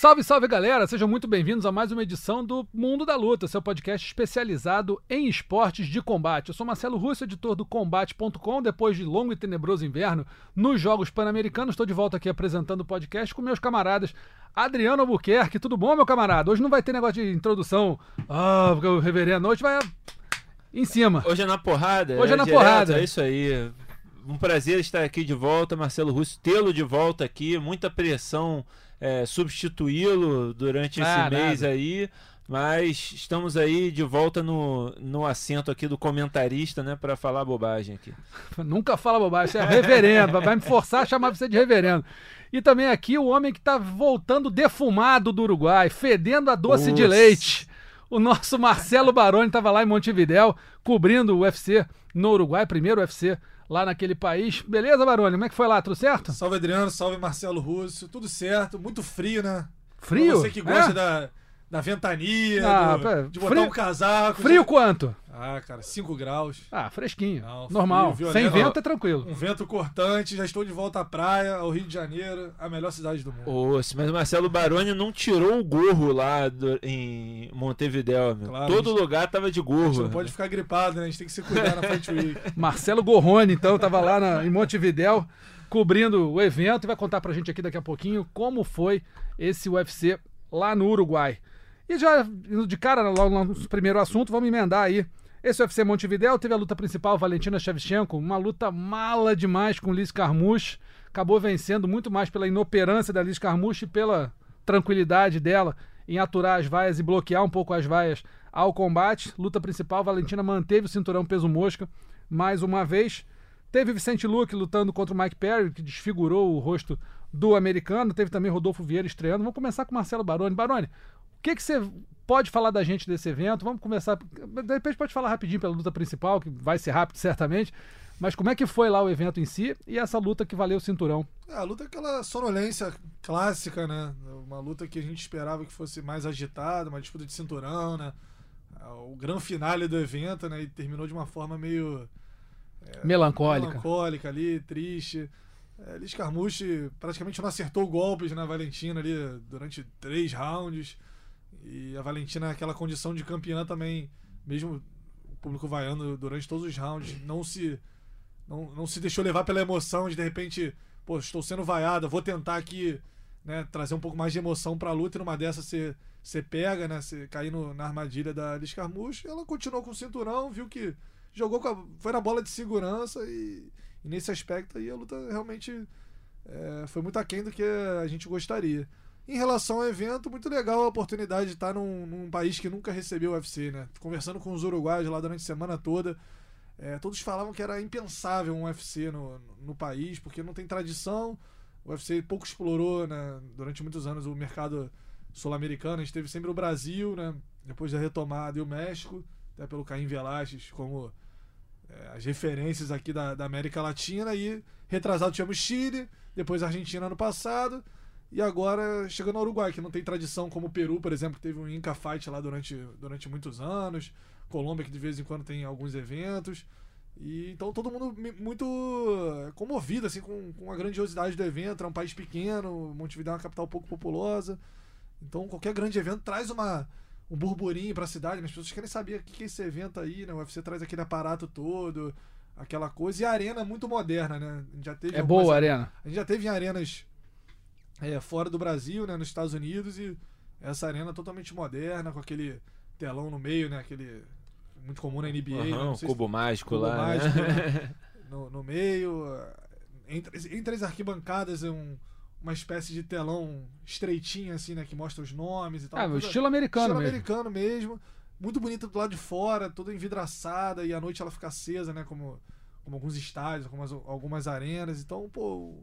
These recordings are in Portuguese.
Salve, salve galera! Sejam muito bem-vindos a mais uma edição do Mundo da Luta, seu podcast especializado em esportes de combate. Eu sou Marcelo Russo, editor do Combate.com. Depois de longo e tenebroso inverno nos Jogos Pan-Americanos, estou de volta aqui apresentando o podcast com meus camaradas Adriano Albuquerque. Tudo bom, meu camarada? Hoje não vai ter negócio de introdução, ah, porque o reverendo hoje vai em cima. Hoje é na porrada. Hoje é na direto, porrada. É isso aí. Um prazer estar aqui de volta, Marcelo Russo, tê-lo de volta aqui. Muita pressão é, substituí-lo durante esse Ah, mês nada. aí. Mas estamos aí de volta no, no assento aqui do comentarista, né, para falar bobagem aqui. Nunca fala bobagem, você é reverendo, vai me forçar a chamar você de reverendo. E também aqui o homem que tá voltando defumado do Uruguai, fedendo a doce de Nossa. leite. O nosso Marcelo Baroni estava lá em Montevidéu, cobrindo o UFC no Uruguai, primeiro UFC lá naquele país. Beleza, Baroni? Como é que foi lá? Tudo certo? Salve Adriano, salve Marcelo Russo, tudo certo, muito frio, né? Frio? Pra você que gosta É? da, da ventania, Ah, do- de botar frio- um casaco. Frio de- quanto? Ah, cara, 5 graus. Ah, fresquinho. Não, Normal. frio, Sem vento é tranquilo. Um vento cortante, já estou de volta à praia, ao Rio de Janeiro, a melhor cidade do mundo. Oxe, mas o Marcelo Baroni não tirou o gorro lá do- em Montevidéu, meu. Claro, Todo a gente- lugar tava de A gorro. gente não pode ficar gripado, né? A gente tem que se cuidar na Fight Week. Marcelo Gorrone, então, estava lá na- em Montevidéu cobrindo o evento e vai contar pra gente aqui daqui a pouquinho como foi esse UFC lá no Uruguai. E já indo de cara logo no primeiro assunto, vamos emendar aí. Esse UFC Montevidéu teve a luta principal, Valentina Shevchenko, uma luta mala demais com Liz Carmouche. Acabou vencendo muito mais pela inoperância da Liz Carmouche e pela tranquilidade dela em aturar as vaias e bloquear um pouco as vaias ao combate. Luta principal, Valentina manteve o cinturão peso mosca mais uma vez. Teve Vicente Luque lutando contra o Mike Perry, que desfigurou o rosto do americano. Teve também Rodolfo Vieira estreando. Vamos começar com Marcelo Baroni. Baroni, que, que você pode falar da gente desse evento? Vamos começar. De repente pode falar rapidinho pela luta principal, que vai ser rápido certamente. Mas como é que foi lá o evento em si e essa luta que valeu o cinturão? É, a luta é aquela sonolência clássica, né? Uma luta que a gente esperava que fosse mais agitada, uma disputa de cinturão, né? O grande finale do evento, né? E terminou de uma forma meio Melancólica. melancólica ali, triste. É, Liz Carmouche praticamente não acertou golpes na Valentina ali durante três rounds. E a Valentina, naquela condição de campeã também, mesmo o público vaiando durante todos os rounds, não se, não, não se deixou levar pela emoção de de repente, pô, estou sendo vaiada, vou tentar aqui né, trazer um pouco mais de emoção pra luta e numa dessa você, pega, né? Você cair no- na armadilha da Liz Carmouche. Ela continuou com o cinturão, viu que jogou a, foi na bola de segurança e, e nesse aspecto aí a luta realmente é, foi muito aquém do que a gente gostaria. Em relação ao evento, muito legal a oportunidade de estar num, num país que nunca recebeu UFC, né? Conversando com os uruguaios lá durante a semana toda, é, todos falavam que era impensável um UFC no, no país, porque não tem tradição. O UFC pouco explorou né, durante muitos anos o mercado sul-americano. A gente teve sempre o Brasil, né? Depois da retomada e o México, até pelo Caim Velasquez como é, as referências aqui da, da América Latina. E retrasado tivemos Chile, depois Argentina ano passado. E agora chegando ao Uruguai, que não tem tradição como o Peru, por exemplo, que teve um Inca Fight lá durante, durante muitos anos. Colômbia, que de vez em quando tem alguns eventos. E então todo mundo muito eh, comovido assim com, com a grandiosidade do evento. É um país pequeno, Montevideo é uma capital pouco populosa. Então qualquer grande evento traz uma um burburinho pra cidade, né? as pessoas querem saber o que que é esse evento aí, né? O UFC traz aquele aparato todo, aquela coisa. E a arena é muito moderna, né? A gente já teve É boa a arena. a gente já teve em arenas é, fora do Brasil, né, nos Estados Unidos, e essa arena totalmente moderna, com aquele telão no meio, né, aquele muito comum na NBA, né, o sei cubo mágico cubo lá. mágico, né? né? se- no, no meio, entre, entre as arquibancadas é um, uma espécie de telão estreitinho assim, né, que mostra os nomes e tal. Ah, o Toda- estilo americano estilo mesmo. americano mesmo. Muito bonita do lado de fora, toda envidraçada e à noite ela fica acesa, né? Como, como alguns estádios, algumas, algumas arenas. Então, pô,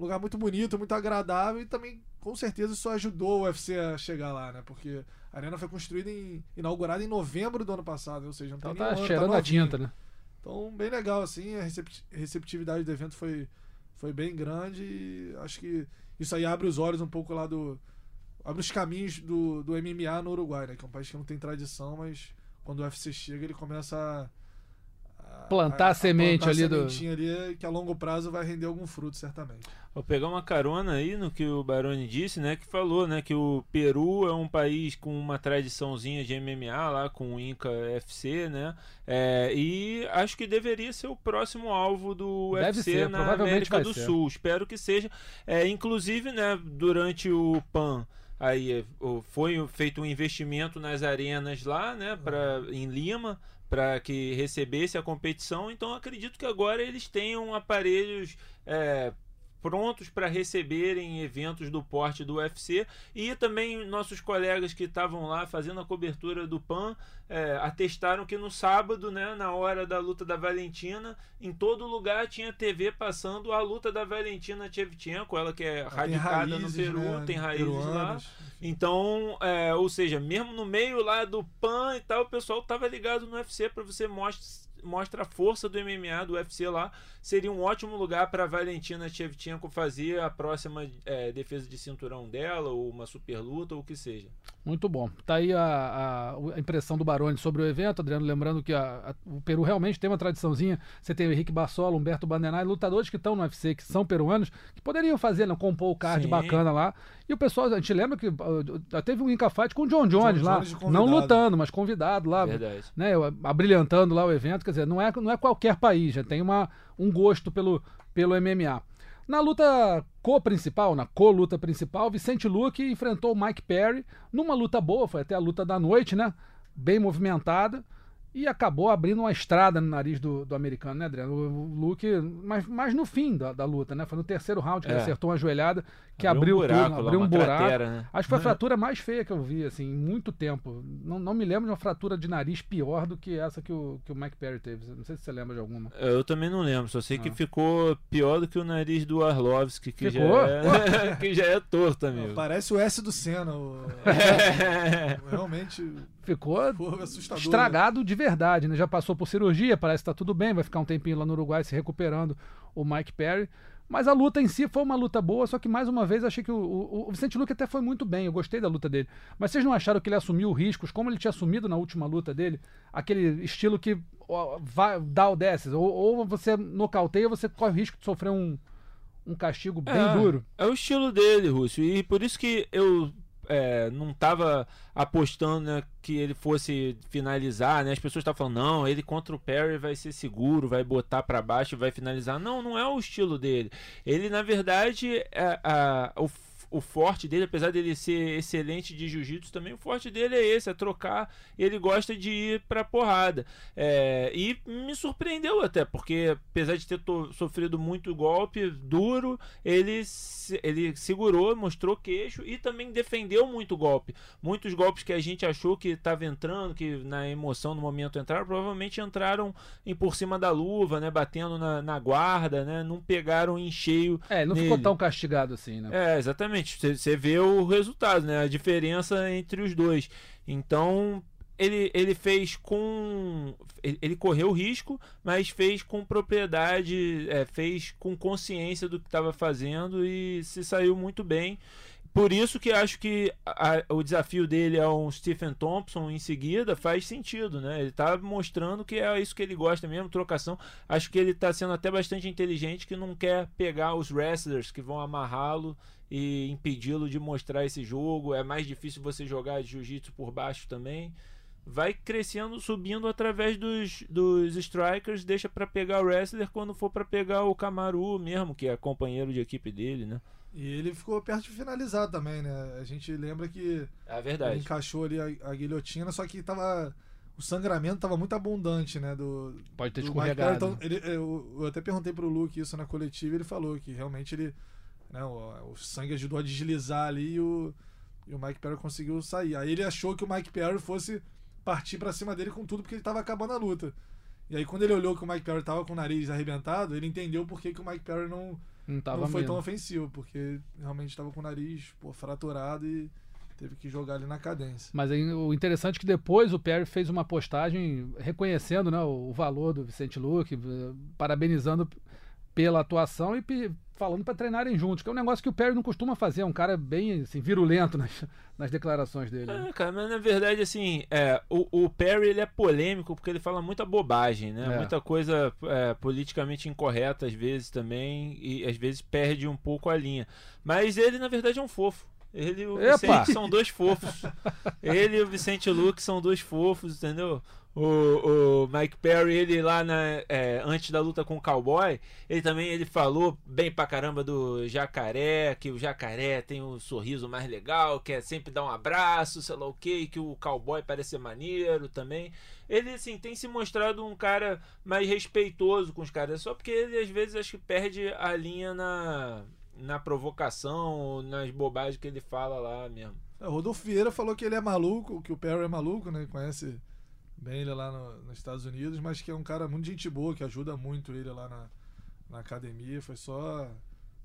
um lugar muito bonito, muito agradável e também, com certeza, isso ajudou o UFC a chegar lá, né? Porque a arena foi construída em. inaugurada em novembro do ano passado, ou seja, não Então tem tá nenhum ano, cheirando a novinho. tinta, né? Então, bem legal, assim, a recept- receptividade do evento foi, foi bem grande e acho que isso aí abre os olhos um pouco lá do. abre os caminhos do, do MMA no Uruguai, né? Que é um país que não tem tradição, mas quando o UFC chega ele começa a. Plantar a semente plantar ali a do- ali que a longo prazo vai render algum fruto, certamente. Vou pegar uma carona aí no que o Baroni disse, né? Que falou, né? Que o Peru é um país com uma tradiçãozinha de MMA lá, com o Inca FC, né? É, e acho que deveria ser o próximo alvo do Deve UFC ser, na América do ser. Sul. Espero que seja. É, inclusive, né? Durante o PAN. Aí é, foi feito um investimento nas arenas lá, né, pra, em Lima, para que recebesse a competição. Então acredito que agora eles tenham aparelhos é, prontos para receberem eventos do porte do UFC e também nossos colegas que estavam lá fazendo a cobertura do PAN é, atestaram que no sábado, né, na hora da luta da Valentina, em todo lugar tinha TV passando a luta da Valentina Shevchenko, ela que é Ela radicada no raízes, Peru, né, tem raízes lá. peruanas. Então, é, ou seja, mesmo no meio lá do PAN e tal, o pessoal tava ligado no UFC para você mostra, mostra a força do MMA, do UFC lá. Seria um ótimo lugar para Valentina Shevchenko fazer a próxima é, defesa de cinturão dela, ou uma super luta, ou o que seja. Muito bom. Tá aí a, a- impressão do Baroni sobre o evento, Adriano. Lembrando que a- a- o Peru realmente tem uma tradiçãozinha. Você tem o Henrique Bassola, Humberto Bandenay, lutadores que estão no UFC, que são peruanos, que poderiam fazer, né, compor o card Sim. bacana lá. E o pessoal, a gente lembra que uh, teve um Inca Fight com o John Jones John lá. Jones não lutando, mas convidado lá. Verdade. Né, abrilhantando lá o evento. Quer dizer, não é, não é qualquer país, já tem uma, um gosto pelo, pelo MMA. Na luta co-principal, na co-luta principal, Vicente Luque enfrentou Mike Perry numa luta boa, foi até a luta da noite, né? Bem movimentada. E acabou abrindo uma estrada no nariz do, do americano, né, Adriano? O, o Luke, mas, mas no fim da, da luta, né? Foi no terceiro round que ele É. acertou uma joelhada que Abriu abriu, um buraco tudo, lá, abriu um uma buraco. cratera, né? Acho que foi a fratura mais feia que eu vi, assim, em muito tempo. Não, não me lembro de uma fratura de nariz pior do que essa que o, que o Mike Perry teve. Não sei se você lembra de alguma. Eu também não lembro, só sei que Ah. ficou pior do que o nariz do Arlovski, que, já é, que já é torto, amigo. Parece o S do Senna. o- Realmente Ficou assustador. estragado de verdade, né? Já passou por cirurgia, parece que tá tudo bem, vai ficar um tempinho lá no Uruguai se recuperando o Mike Perry. Mas a luta em si foi uma luta boa, só que mais uma vez achei que o, o, o Vicente Luque até foi muito bem, eu gostei da luta dele. Mas vocês não acharam que ele assumiu riscos, como ele tinha assumido na última luta dele? Aquele estilo que ó, vai, dá o desce, ou, ou você nocauteia ou você corre o risco de sofrer um, um castigo bem É, duro. É o estilo dele, Rússio. E por isso que eu é, não tava apostando né, que ele fosse finalizar, né? As pessoas estavam falando, não, ele contra o Perry vai ser seguro, vai botar pra baixo vai finalizar. Não, não é o estilo dele. Ele, na verdade, é, a- o, o forte dele, apesar dele ser excelente de jiu-jitsu também, o forte dele é esse, é trocar. Ele gosta de ir pra porrada. É, e me surpreendeu até, porque apesar de ter sofrido muito golpe duro, ele, se- ele segurou, mostrou queixo e também defendeu muito golpe. Muitos golpes que a gente achou que estava entrando, que na emoção no momento entraram, provavelmente entraram em por cima da luva, né, batendo na, na guarda, né, não pegaram em cheio. É, ele não nele. ficou tão castigado assim, né? É, exatamente. Você- Você vê o resultado, né? A diferença entre os dois. Então, ele, ele fez com. Ele, ele correu risco, mas fez com propriedade, é, fez com consciência do que estava fazendo e se saiu muito bem. Por isso que acho que a- o desafio dele é um Stephen Thompson em seguida faz sentido, né? Ele tá mostrando que é isso que ele gosta mesmo, trocação. Acho que ele tá sendo até bastante inteligente que não quer pegar os wrestlers que vão amarrá-lo e impedi-lo de mostrar esse jogo. É mais difícil você jogar jiu-jitsu por baixo também. Vai crescendo, subindo através dos, dos strikers, deixa para pegar o wrestler quando for para pegar o Kamaru mesmo, que é companheiro de equipe dele, né? E ele ficou perto de finalizar também, né? A gente lembra que É ele verdade. encaixou ali a, a guilhotina, só que tava. O sangramento tava muito abundante, né? Do, Pode ter do escorregado. Então, ele, eu, eu até perguntei pro Luke isso na coletiva e ele falou que realmente ele. Né, o, o sangue ajudou a deslizar ali e o, e o Mike Perry conseguiu sair. Aí ele achou que o Mike Perry fosse partir pra cima dele com tudo porque ele tava acabando a luta. E aí quando ele olhou que o Mike Perry tava com o nariz arrebentado, ele entendeu por que, que o Mike Perry não, Não tava não foi mesmo. tão ofensivo, porque realmente estava com o nariz pô, fraturado e teve que jogar ali na cadência. Mas aí, o interessante é que depois o Perry fez uma postagem reconhecendo né, o, o valor do Vicente Luque, eh, parabenizando pela atuação e falando para treinarem juntos, que é um negócio que o Perry não costuma fazer, é um cara bem assim, virulento nas, nas declarações dele. né? É, cara, mas na verdade, assim, é, o, o Perry ele é polêmico porque ele fala muita bobagem, né? É. Muita coisa é, politicamente incorreta às vezes também, e às vezes perde um pouco a linha. Mas ele, na verdade, é um fofo. Ele e o Epa! Vicente são dois fofos. ele e o Vicente Luke são dois fofos, entendeu? O, o Mike Perry, ele lá na, é, antes da luta com o cowboy, ele também ele falou bem pra caramba do jacaré, que o jacaré tem o sorriso mais legal, que é sempre dar um abraço, sei lá o que, que o cowboy parece ser maneiro também. Ele, assim, tem se mostrado um cara mais respeitoso com os caras, só porque ele às vezes acho que perde a linha na, na provocação, nas bobagens que ele fala lá mesmo. É, O Rodolfo Vieira falou que ele é maluco, que o Perry é maluco, né? Conhece bem ele lá no- nos Estados Unidos, mas que é um cara muito gente boa, que ajuda muito ele lá na, na academia. Foi só,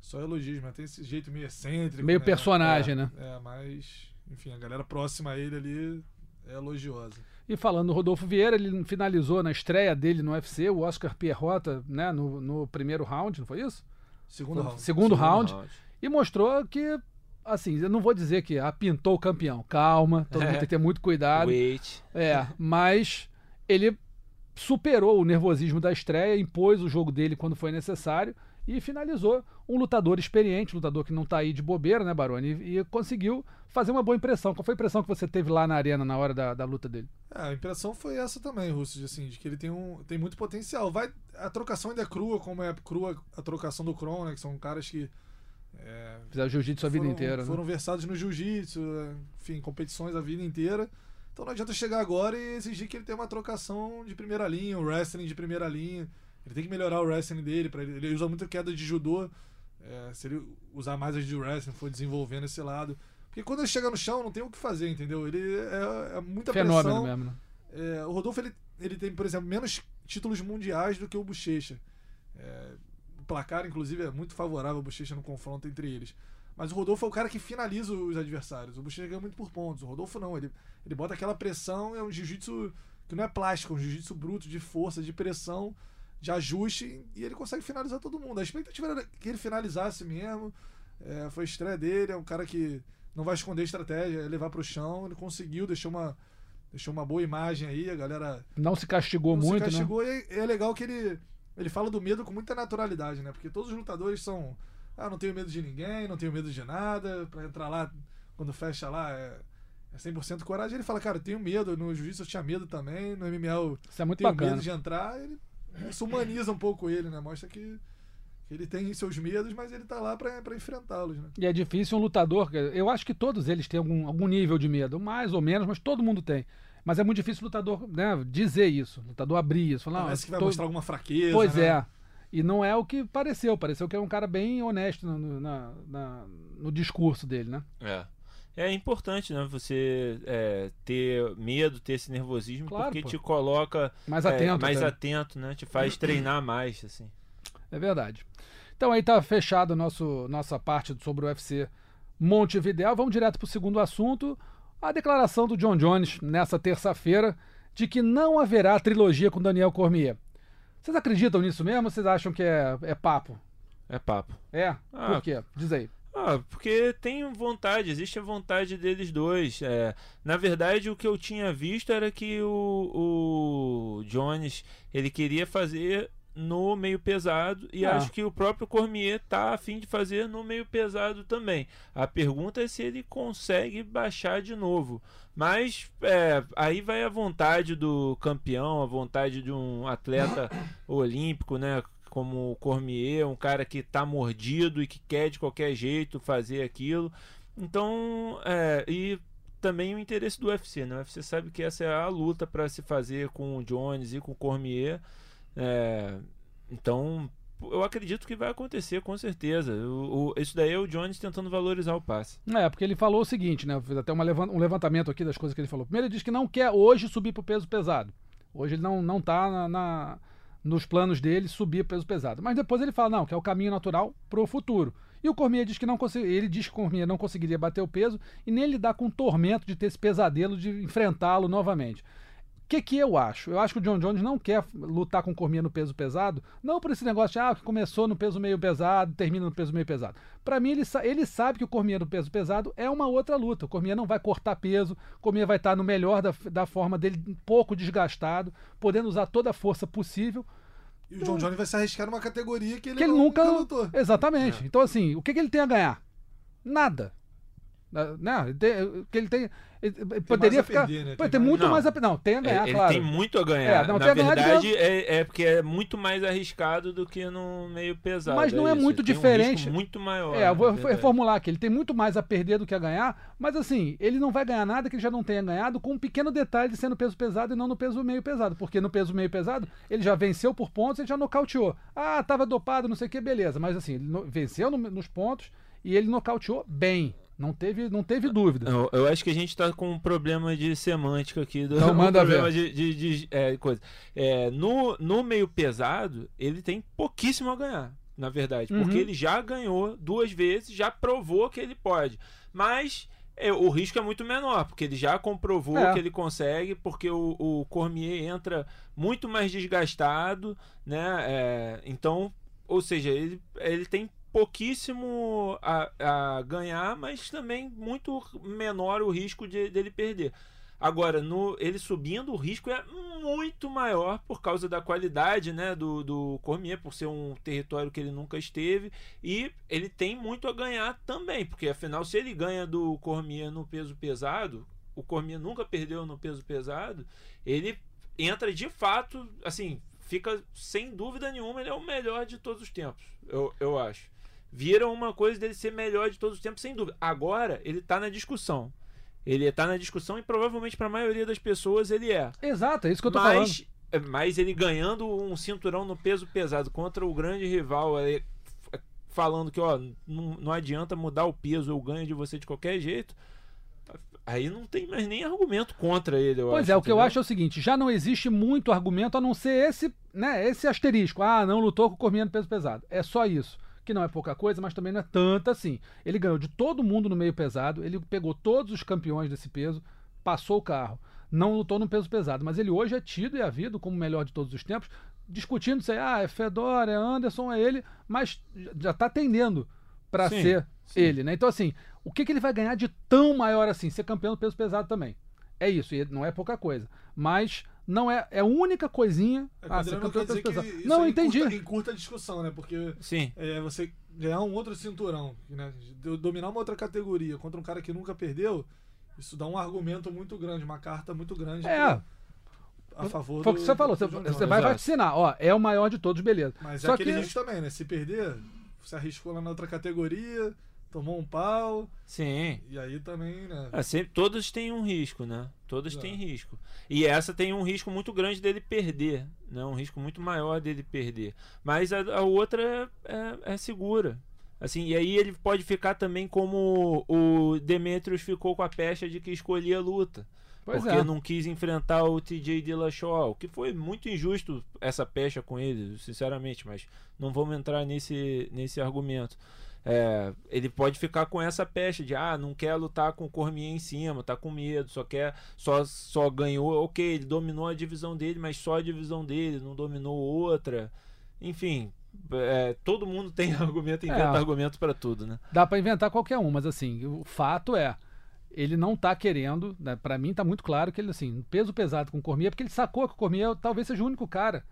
só elogios, mas tem esse jeito meio excêntrico. Meio né? personagem, É, né? É, mas, enfim, a galera próxima a ele ali é elogiosa. E falando do Rodolfo Vieira, ele finalizou na estreia dele no UFC, o Oscar Pierrota, né, no, no primeiro round, não foi isso? Segundo round. Segundo round. E mostrou que, assim, eu não vou dizer que ah, pintou o campeão. Calma, todo mundo tem que ter muito cuidado. Wait. É, mas ele superou o nervosismo da estreia, impôs o jogo dele quando foi necessário e finalizou um lutador experiente, um lutador que não tá aí de bobeira, né, Baroni? E, e conseguiu fazer uma boa impressão. Qual foi a impressão que você teve lá na arena na hora da, da luta dele? É, a impressão foi essa também, Russo, de, assim, de que ele tem, um, tem muito potencial. Vai, a trocação ainda é crua, como é crua a trocação do Kron, né? Que são caras que é, Fizeram jiu-jitsu a vida foram, inteira. né? foram versados no jiu-jitsu, enfim, competições a vida inteira. Então não adianta chegar agora e exigir que ele tenha uma trocação de primeira linha, um wrestling de primeira linha. Ele tem que melhorar o wrestling dele. Pra ele, ele usa muito queda de judô. É, se ele usar mais as de wrestling, for desenvolvendo esse lado. Porque quando ele chega no chão, não tem o que fazer, entendeu? Ele é, é muita Fenômeno pressão. mesmo, né? É, o Rodolfo ele, ele tem, por exemplo, menos títulos mundiais do que o Bochecha. É, placar, inclusive, é muito favorável ao Bochecha no confronto entre eles. Mas o Rodolfo é o cara que finaliza os adversários. O Bochecha ganha muito por pontos. O Rodolfo não. Ele, ele bota aquela pressão. É um jiu-jitsu que não é plástico, é um jiu-jitsu bruto, de força, de pressão, de ajuste. E ele consegue finalizar todo mundo. A expectativa era que ele finalizasse mesmo. É, foi a estreia dele. É um cara que não vai esconder estratégia, é levar pro chão. Ele conseguiu, deixou uma, deixou uma boa imagem aí. A galera Não se castigou não muito, se né? castigou e é legal que ele, ele fala do medo com muita naturalidade, né? Porque todos os lutadores são. Ah, não tenho medo de ninguém, não tenho medo de nada. Pra entrar lá, quando fecha lá, é, é 100% coragem. Ele fala, cara, eu tenho medo. No jiu-jitsu eu tinha medo também. No MMA eu Isso é muito tenho bacana. medo de entrar. Ele, isso humaniza um pouco ele, né? Mostra que, que ele tem seus medos, mas ele tá lá pra, pra enfrentá-los, né? E é difícil um lutador. Eu acho que todos eles têm algum, algum nível de medo, mais ou menos, mas todo mundo tem. Mas é muito difícil o lutador né, dizer isso, o lutador abrir isso. Falar, Parece "Não, que vai tô- mostrar alguma fraqueza. Pois né? é. E não é o que pareceu. Pareceu que é um cara bem honesto no, na- na- no discurso dele, né? É. É importante, né? Você é, ter medo, ter esse nervosismo, Claro, porque pô. te coloca Mais é, atento. mais até. atento, né? Te faz treinar mais, assim. É verdade. Então aí tá fechado a nosso, nossa parte sobre o UFC Montevideo. Vamos direto pro segundo assunto. A declaração do John Jones nessa terça-feira de que não haverá trilogia com Daniel Cormier. Vocês acreditam nisso mesmo ou vocês acham que é, é papo? É papo. É? Ah. Por quê? Diz aí. Ah, porque tem vontade, existe a vontade deles dois. É, na verdade, o que eu tinha visto era que o, o Jones ele queria fazer no meio pesado e Ah. acho que o próprio Cormier tá a fim de fazer no meio pesado também. A pergunta é se ele consegue baixar de novo. Mas é, aí vai a vontade do campeão, a vontade de um atleta olímpico, né? Como o Cormier, um cara que tá mordido e que quer de qualquer jeito fazer aquilo. Então, é, e também o interesse do UFC, né? O UFC sabe que essa é a luta para se fazer com o Jones e com o Cormier. É, então, eu acredito que vai acontecer, com certeza. O, o- isso daí é o Jones tentando valorizar o passe. É, porque ele falou o seguinte, né? Fiz até uma levan- um levantamento aqui das coisas que ele falou. Primeiro, ele disse que não quer hoje subir pro peso pesado. Hoje ele não, não tá na, na- nos planos dele subir pro peso pesado. Mas depois ele fala, não, que é o caminho natural pro futuro. E o Cormier diz que não consegui, ele diz que o Cormier não conseguiria bater o peso e nem lidar com o tormento de ter esse pesadelo de enfrentá-lo novamente. Que, que eu acho? Eu acho que o John Jones não quer lutar com Cormier no peso pesado, não por esse negócio de, ah, que começou no peso meio pesado, termina no peso meio pesado. Para mim, ele, ele sabe que o Cormier no peso pesado é uma outra luta. O Cormier não vai cortar peso, o Cormier vai estar no melhor da, da forma dele, um pouco desgastado, podendo usar toda a força possível. E o John Jones vai se arriscar numa categoria que ele, que ele não- nunca, lutou. Exatamente. É. Então, assim, o que, que ele tem a ganhar? Nada. Né? Ele tem- O que ele tem. Ele ele poderia ficar. perder, né? pô, Tem tem mais- muito Não. mais a. Não, tem a ganhar, ele claro. tem muito a ganhar. É, não, Na a ganhar verdade, é, é porque é muito mais arriscado do que no meio pesado. Mas não é isso. muito Tem um diferente. risco muito maior. É, eu vou verdade. reformular aqui. Ele tem muito mais a perder do que a ganhar, mas assim, ele não vai ganhar nada que ele já não tenha ganhado, com um pequeno detalhe de ser no peso pesado e não no peso meio pesado. Porque no peso meio pesado, ele já venceu por pontos, ele já nocauteou. Ah, tava dopado, não sei o que, beleza. Mas assim, ele no- venceu no- nos pontos e ele nocauteou bem. Não teve, não teve dúvida. Eu, eu acho que a gente tá com um problema de semântica aqui. Do, Então manda um problema ver. De, de- de- é, coisa. É, no, no meio pesado, ele tem pouquíssimo a ganhar, na verdade. Uhum. Porque ele já ganhou duas vezes, já provou que ele pode. Mas é, o risco é muito menor, porque ele já comprovou É. que ele consegue, porque o, o Cormier entra muito mais desgastado, né? É, então, ou seja, ele, ele tem pouquíssimo a, a ganhar, mas também muito menor o risco de, dele perder. Agora, no, ele subindo, o risco é muito maior por causa da qualidade né, do, do Cormier, por ser um território que ele nunca esteve. E ele tem muito a ganhar também, porque afinal, se ele ganha do Cormier no peso pesado, o Cormier nunca perdeu no peso pesado, ele entra de fato, assim, fica sem dúvida nenhuma, ele é o melhor de todos os tempos, eu, eu acho. Vira uma coisa dele ser melhor de todos os tempos, sem dúvida. Agora, ele tá na discussão. Ele tá na discussão e provavelmente para a maioria das pessoas ele é. Exato, é isso que eu tô falando. Mas, é, mas ele ganhando um cinturão no peso pesado contra o grande rival, aí, f- falando que ó, não, não adianta mudar o peso, eu ganho de você de qualquer jeito. Aí não tem mais nem argumento contra ele, eu Pois acho, é, o que eu entendeu? acho é o seguinte, já não existe muito argumento a não ser esse, né, esse asterisco. Ah, não lutou com o Cormier no peso pesado. É só isso. Que não é pouca coisa, mas também não é tanta assim. Ele ganhou de todo mundo no meio pesado, ele pegou todos os campeões desse peso, passou o carro. Não lutou no peso pesado, mas ele hoje é tido e havido como o melhor de todos os tempos, discutindo se ah, é Fedor, é Anderson, é ele, mas já tá tendendo para ser sim. ele, né? Então assim, o que, que ele vai ganhar de tão maior assim? Ser campeão do peso pesado também. É isso, e não é pouca coisa. Mas não é, é a única coisinha. É, ah, Adriano, campeão quer do dizer peso que Não, aí entendi. Encurta, encurta a discussão, né? Porque Sim. é, você ganhar um outro cinturão, né? Dominar uma outra categoria contra um cara que nunca perdeu, isso dá um argumento muito grande, uma carta muito grande É. pra- a favor Foi o que do- você falou. do Você, você vai Exato. vaticinar. Ó, é o maior de todos, beleza. Mas é Só aquele que- risco também, né? Se perder, você arriscou lá na outra categoria, tomou um pau, Sim. e aí também, né? É, sempre, todas têm um risco, né? Todas É. têm risco. E essa tem um risco muito grande dele perder, né? Um risco muito maior dele perder. Mas a, a outra é, é segura. Assim, e aí ele pode ficar também como o Demetrius ficou com a pecha de que escolhia a luta. Pois porque é. não quis enfrentar o TJ Dillashaw, o que foi muito injusto essa pecha com ele, sinceramente, mas não vamos entrar nesse, nesse argumento. É, ele pode ficar com essa pecha de ah, não quer lutar com o Cormier em cima, tá com medo, só quer só só ganhou, OK, ele dominou a divisão dele, mas só a divisão dele, não dominou outra. Enfim, é, todo mundo tem argumento, inventa É. argumento pra tudo, né? Dá pra inventar qualquer um, mas assim, o fato é. Ele não tá querendo, né, para mim tá muito claro que ele, assim, peso pesado com o Cormier, porque ele sacou que o Cormier talvez seja o único cara.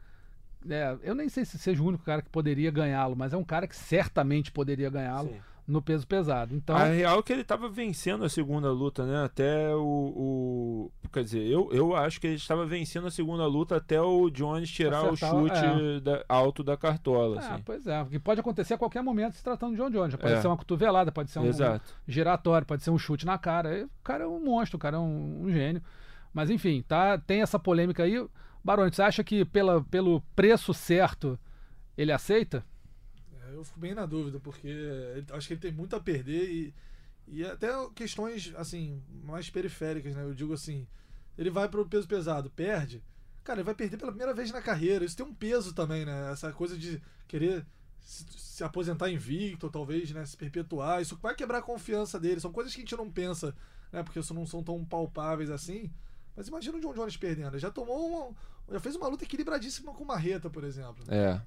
É, eu nem sei se seja o único cara que poderia ganhá-lo, mas é um cara que certamente poderia ganhá-lo no peso pesado. Então, A real é que ele tava vencendo a segunda luta, né? Até o. o- quer dizer, eu, eu acho que ele estava vencendo a segunda luta até o Jones tirar Acertar, o chute é. da- alto da cartola. ah, assim. pois é, porque pode acontecer a qualquer momento se tratando de John Jones. Pode É. ser uma cotovelada, pode ser um, Exato. giratório, pode ser um chute na cara. O cara é um monstro, o cara é um, um gênio. Mas enfim, tá, tem essa polêmica aí. Baroni, você acha que pela, pelo preço certo ele aceita? É, Eu fico bem na dúvida, porque acho que ele tem muito a perder e, e até questões, assim, mais periféricas, né? Eu digo assim, ele vai pro peso pesado, perde, cara, ele vai perder pela primeira vez na carreira. Isso tem um peso também, né? Essa coisa de querer se, se aposentar invicto, talvez, né, se perpetuar. Isso vai quebrar a confiança dele. São coisas que a gente não pensa, né? Porque isso não são tão palpáveis assim. Mas imagina o John Jones perdendo. Ele já tomou. Já fez uma luta equilibradíssima com o Marreta, por exemplo. É.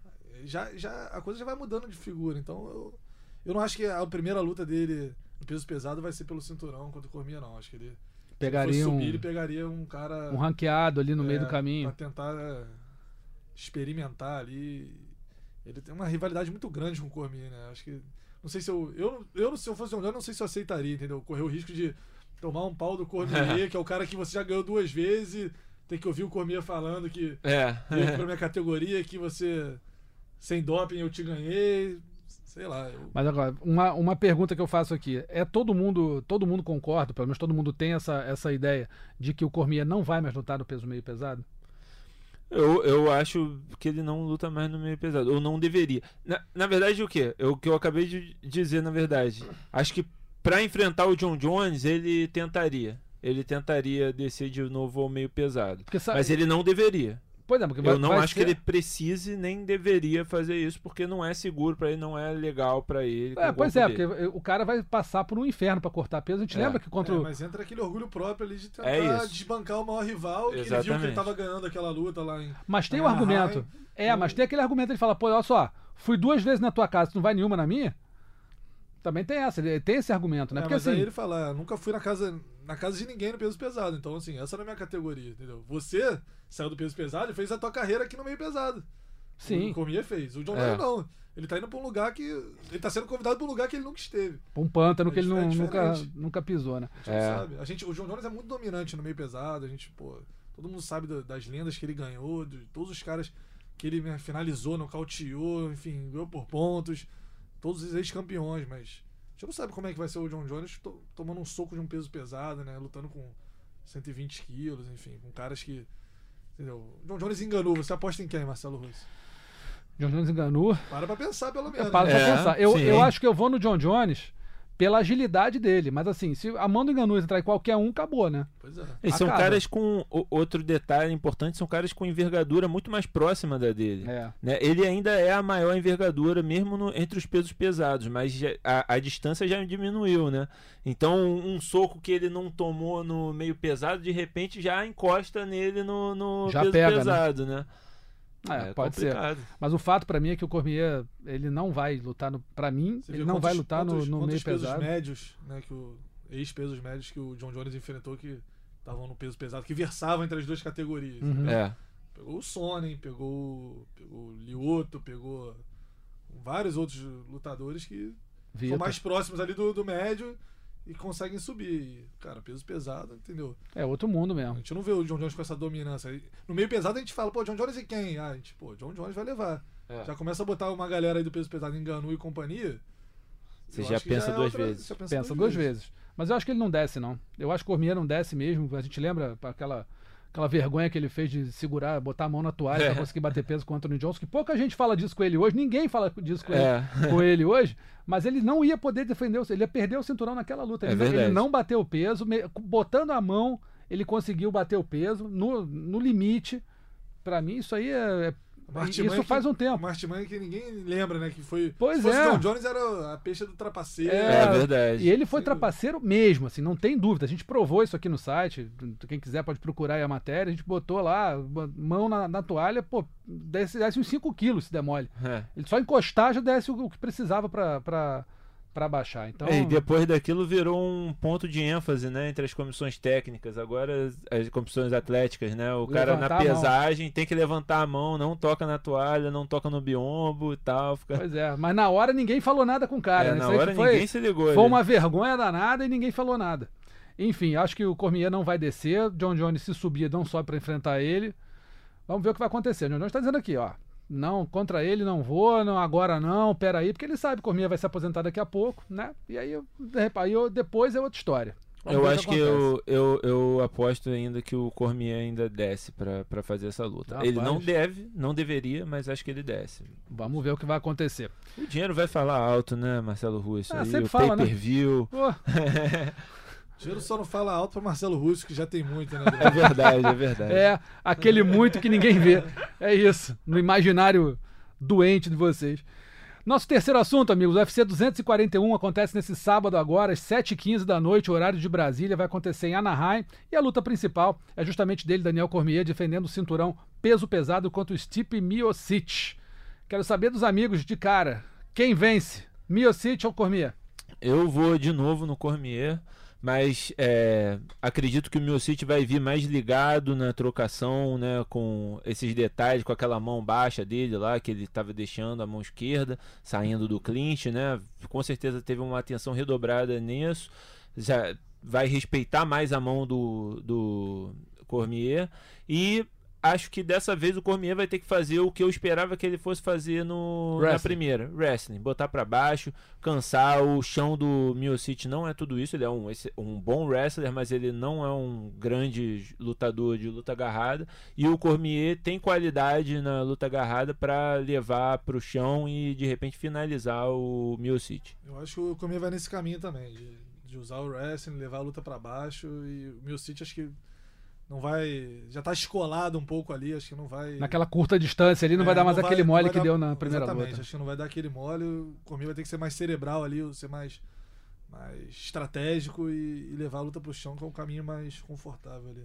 Já, já, a coisa já vai mudando de figura. Então eu, eu não acho que a primeira luta dele no peso pesado vai ser pelo cinturão contra o Cormier, não. Acho que ele. Pegaria fosse um, subir, ele pegaria um cara. um ranqueado ali no meio é, do caminho. Pra tentar é, experimentar ali. Ele tem uma rivalidade muito grande com o Cormier, né? Acho que. Não sei se eu. Eu, eu se eu fosse um não sei se eu aceitaria, entendeu? Correr o risco de tomar um pau do Cormier, que é o cara que você já ganhou duas vezes, tem que ouvir o Cormier falando que É. veio pra minha categoria, que você. Sem doping eu te ganhei. Sei lá. Eu, Mas agora, uma, uma pergunta que eu faço aqui. É todo mundo, todo mundo concorda, pelo menos todo mundo tem essa, essa ideia de que o Cormier não vai mais lutar no peso meio pesado? Eu, eu acho que ele não luta mais no meio pesado. Ou não deveria. Na, na verdade, o quê? É O que eu acabei de dizer, na verdade. Acho que pra enfrentar o John Jones, ele tentaria. Ele tentaria descer de novo ao meio pesado. Porque sabe, Mas ele não deveria. pois é, porque vai- Eu não vai acho que ser- ele precise nem deveria fazer isso, porque não é seguro pra ele, não é legal pra ele. É, pois é, dele. porque o cara vai passar por um inferno pra cortar peso. A gente É. lembra que contra é, o. mas entra aquele orgulho próprio ali de tentar É desbancar o maior rival, que ele viu que ele tava ganhando aquela luta lá em. Mas tem o Ah, argumento. É, mas tem aquele argumento, ele fala, pô, olha só, fui duas vezes na tua casa, tu não vai nenhuma na minha? Também tem essa, ele tem esse argumento, né? É, Porque mas assim, aí ele fala, "Ah, nunca fui na casa, na casa de ninguém no peso pesado. Então, assim, essa não é a minha categoria, entendeu? Você saiu do peso pesado e fez a tua carreira aqui no meio pesado. sim, O Cormier fez. O John É. Jones não. Ele tá indo pra um lugar que. Ele tá sendo convidado pra um lugar que ele nunca esteve. um pântano É que ele diferente, nunca, nunca pisou, né? A gente É. sabe. A gente, o John Jones é muito dominante no meio pesado. A gente, pô, todo mundo sabe da- das lendas que ele ganhou, de todos os caras que ele né, finalizou, nocauteou, enfim, ganhou por pontos. Todos os ex-campeões, mas. A gente não sabe como é que vai ser o John Jones to- tomando um soco de um peso pesado, né? Lutando com 120 quilos, enfim, com caras que. Entendeu? O John Jones enganou. Você aposta em quem, Marcelo Russo? John Jones enganou. Para pra pensar, pelo menos. Eu paro né? pra É, pensar. Eu, sim. eu acho que eu vou no John Jones pela agilidade dele. Mas assim, se a mão do Enganu entrar em qualquer um, acabou, né? Pois é. E são Acaba. caras com. o- Outro detalhe importante, são caras com envergadura muito mais próxima da dele. É. né? Ele ainda é a maior envergadura, mesmo no- entre os pesos pesados, mas já- a, a distância já diminuiu, né? Então, um, um soco que ele não tomou no meio pesado, de repente já encosta nele no, no Já peso pega, né? pesado, né? É, pode ser. complicado. Mas o fato pra mim é que o Cormier, ele não vai lutar no. Pra mim, Você ele não vai quantos- lutar no, quantos- no quantos meio pesos pesado. médios, né, que o ex-pesos médios que o John Jones enfrentou que estavam no peso pesado, que versavam entre as duas categorias. Uhum. entendeu? É. Pegou o Sonnen, pegou, pegou o Lioto, pegou vários outros lutadores que Vitor. são mais próximos ali do, do médio e conseguem subir. E, Cara, peso pesado, entendeu? É outro mundo A mesmo. gente não vê o John Jones com essa dominância. Aí, No meio pesado a gente fala, pô, John Jones e quem? Ah, a gente, pô, John Jones vai levar. É. Já começa a botar uma galera aí do peso pesado, Enganu e companhia. Você eu já acho que pensa é duas outra- vezes. já Pensa duas vezes. Mas eu acho que ele não desce, não. Eu acho que o Cormier não desce mesmo. A gente lembra aquela, aquela vergonha que ele fez de segurar, botar a mão na toalha É. pra conseguir bater peso com o Anthony Johnson, que pouca gente fala disso com ele hoje. Ninguém fala disso com, ele, É. com ele hoje. Mas ele não ia poder defender, o- ele ia perder o cinturão naquela luta. É Ele, não- ele não bateu o peso, botando a mão, ele conseguiu bater o peso no, no limite. Pra mim, isso aí é. Isso que- faz um tempo. Uma artimanha que ninguém lembra, né? Que foi. Pois se fosse é. John Jones era a peixe do trapaceiro. É, É verdade. E ele foi Sem trapaceiro mesmo, assim, não tem dúvida. A gente provou isso aqui no site. Quem quiser pode procurar aí a matéria. A gente botou lá, mão na, na toalha, pô, desce, desce uns 5 quilos se der mole. É. Ele só encostar já desce o, o que precisava pra, pra baixar. Então, É, e depois daquilo virou um ponto de ênfase, né, entre as comissões técnicas, agora as, comissões atléticas, né? O cara na pesagem tem que levantar a mão, não toca na toalha, não toca no biombo e tal, fica pois é. Mas na hora ninguém falou nada com o cara. É, né? na Isso hora foi, ninguém se ligou. Foi uma vergonha danada e ninguém falou nada. Enfim, acho que o Cormier não vai descer. John Jones se subir não sobe pra enfrentar ele. Vamos ver o que vai acontecer. John Jones tá dizendo aqui, ó. Não, contra ele não vou, não, agora não, peraí, porque ele sabe que o Cormier vai se aposentar daqui a pouco, né? E aí, aí eu- depois é outra história. Vamos Eu acho que acontece. eu, eu, eu aposto ainda que o Cormier ainda desce pra fazer essa luta. Ele não deve, não deveria, mas acho que ele desce. Vamos ver o que vai acontecer. O dinheiro vai falar alto, né, Marcelo Russo? Ah, aí, o fala, né? pay-per-view. Pô, O dinheiro só não fala alto pra Marcelo Russo, que já tem muito, né? É verdade, é verdade. é aquele muito que ninguém vê. É isso, no imaginário doente de vocês. Nosso terceiro assunto, amigos, o UFC 241 acontece nesse sábado agora, às 7h15 da noite, horário de Brasília, vai acontecer em Anaheim. E a luta principal é justamente dele, Daniel Cormier, defendendo o cinturão peso pesado contra o Stipe Miocic. Quero saber dos amigos de cara, quem vence, Miocic ou Cormier? Eu vou de novo no Cormier, mas é, acredito que o Miocic vai vir mais ligado na trocação, né, com esses detalhes, com aquela mão baixa dele lá, que ele estava deixando a mão esquerda, saindo do clinch, né, com certeza teve uma atenção redobrada nisso, já vai respeitar mais a mão do, do Cormier, e acho que dessa vez o Cormier vai ter que fazer o que eu esperava que ele fosse fazer no, na Wrestling. primeira. Wrestling. Botar pra baixo, cansar. O chão do Miocic não é tudo isso. Ele é um, esse- um bom wrestler, mas ele não é um grande lutador de luta agarrada. E o Cormier tem qualidade na luta agarrada pra levar pro chão e de repente finalizar o Miocic. Eu acho que o Cormier vai nesse caminho também, de, de usar o wrestling, levar a luta pra baixo. E o Mil City acho que não vai. Já tá escolado um pouco ali, acho que não vai. Naquela curta distância ali, não vai É, dar mais não aquele vai- mole vai que dar- deu na primeira Exatamente, luta. acho que não vai dar aquele mole. O Cormier vai ter que ser mais cerebral ali, ser mais, mais estratégico e, e levar a luta pro chão, que é um caminho mais confortável ali.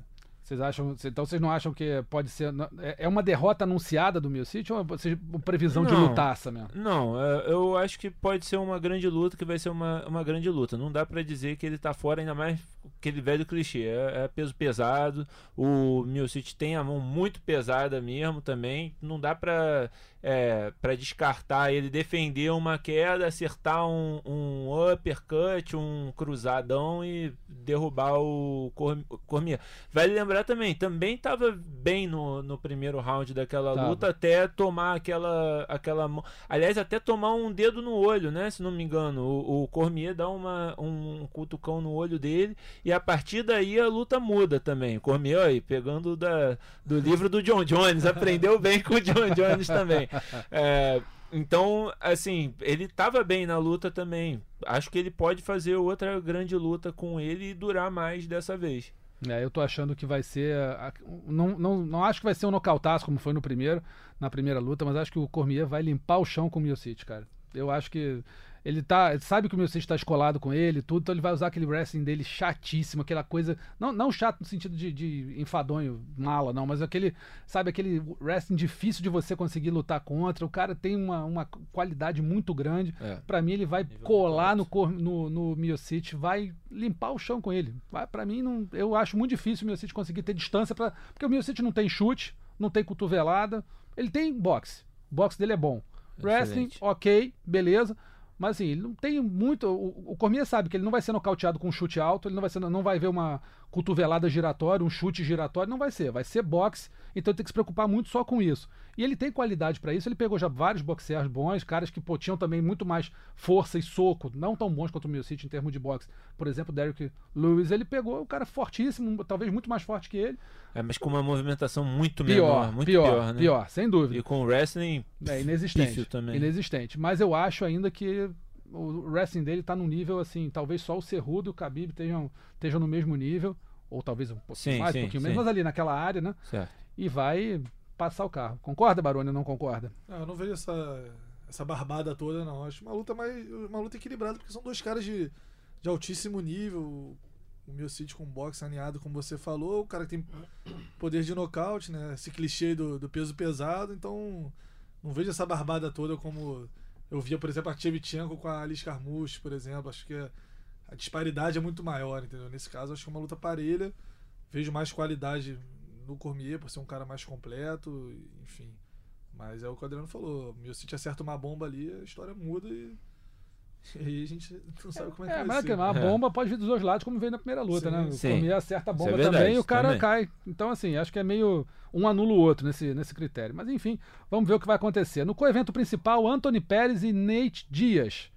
Vocês acham, então vocês não acham que pode ser. É é uma derrota anunciada do Miocic ou é uma previsão de Não. lutaça mesmo? Não, é, eu acho que pode ser uma grande luta, que vai ser uma, uma grande luta. Não dá pra dizer que ele tá fora, ainda mais aquele velho clichê. É, é peso pesado. O Miocic tem a mão muito pesada mesmo também. Não dá pra, é, pra descartar ele defender uma queda, acertar um, um uppercut, um cruzadão e derrubar o Cor- Cormier. Vale lembrar também, também tava bem no, no primeiro round daquela Tava. luta até tomar aquela aquela. Aliás, até tomar um dedo no olho, né? Se não me engano. O, o Cormier dá uma, um cutucão no olho dele. E a partir daí a luta muda também. O Cormier, aí, pegando da, do livro do John Jones. Aprendeu bem com o John Jones também. É, então, assim, ele tava bem na luta também. Acho que ele pode fazer outra grande luta com ele e durar mais dessa vez. É, eu tô achando que vai ser. a- Não, não, não acho que vai ser um nocautaço como foi no primeiro, na primeira luta, mas acho que o Cormier vai limpar o chão com o Miocic, cara. Eu acho que ele tá. ele sabe que o Miocic tá escolado com ele e tudo, então ele vai usar aquele wrestling dele chatíssimo, aquela coisa. Não, não chato no sentido de, de enfadonho, mala, não, mas aquele. Sabe, aquele wrestling difícil de você conseguir lutar contra. O cara tem uma, uma qualidade muito grande. É. Pra mim, ele vai Nível colar no, cor- no, no Miocic, vai limpar o chão com ele. Vai, pra mim, não, eu acho muito difícil o Miocic conseguir ter distância, pra, porque o Miocic não tem chute, não tem cotovelada, ele tem boxe. O boxe dele é bom. Wrestling, Excelente. ok, beleza. Mas assim, ele não tem muito. O, o Cormier sabe que ele não vai ser nocauteado com um chute alto, ele não vai, ser, não vai ver uma cotovelada giratória, um chute giratório, não vai ser. Vai ser boxe, então tem que se preocupar muito só com isso. E ele tem qualidade pra isso, ele pegou já vários boxeadores bons, caras que pô, tinham também muito mais força e soco, não tão bons quanto o Miocic em termos de boxe. Por exemplo, o Derrick Lewis, ele pegou um cara fortíssimo, talvez muito mais forte que ele. É, mas com uma movimentação muito Pior, menor, muito pior, pior, né? pior, sem dúvida. E com o wrestling É inexistente. também. Inexistente. Mas eu acho ainda que o wrestling dele tá num nível assim, talvez só o Cerrudo e o Khabib estejam, estejam no mesmo nível, ou talvez um pouquinho Sim, mais, sim, um pouquinho sim. menos, mas ali naquela área, né? Certo. E vai passar o carro. Concorda, Baroni, ou não concorda? Não, eu não vejo essa, essa barbada toda, não. Acho uma luta mais. uma luta equilibrada, porque são dois caras de, de altíssimo nível. O Miocic com boxe alinhado, como você falou, o cara que tem poder de nocaute, né? Esse clichê do, do peso pesado, então não vejo essa barbada toda como eu via, por exemplo, a Tchevchenko com a Alice Carmouche, por exemplo. Acho que a disparidade é muito maior, entendeu? Nesse caso, acho que é uma luta parelha. Vejo mais qualidade no Cormier, por ser um cara mais completo, enfim. Mas é o que o Adriano falou. O Miocic acerta uma bomba ali, a história muda e. E aí a gente não sabe como é que É, vai mas a bomba pode vir dos dois lados, como veio na primeira luta, Sim, né? O. Cormier acerta a Isso é bomba verdade, também e o cara também. cai. Então, assim, acho que é meio um anula o outro nesse, nesse critério. Mas enfim, vamos ver o que vai acontecer. No co-evento principal, Anthony Pérez e Nate Dias.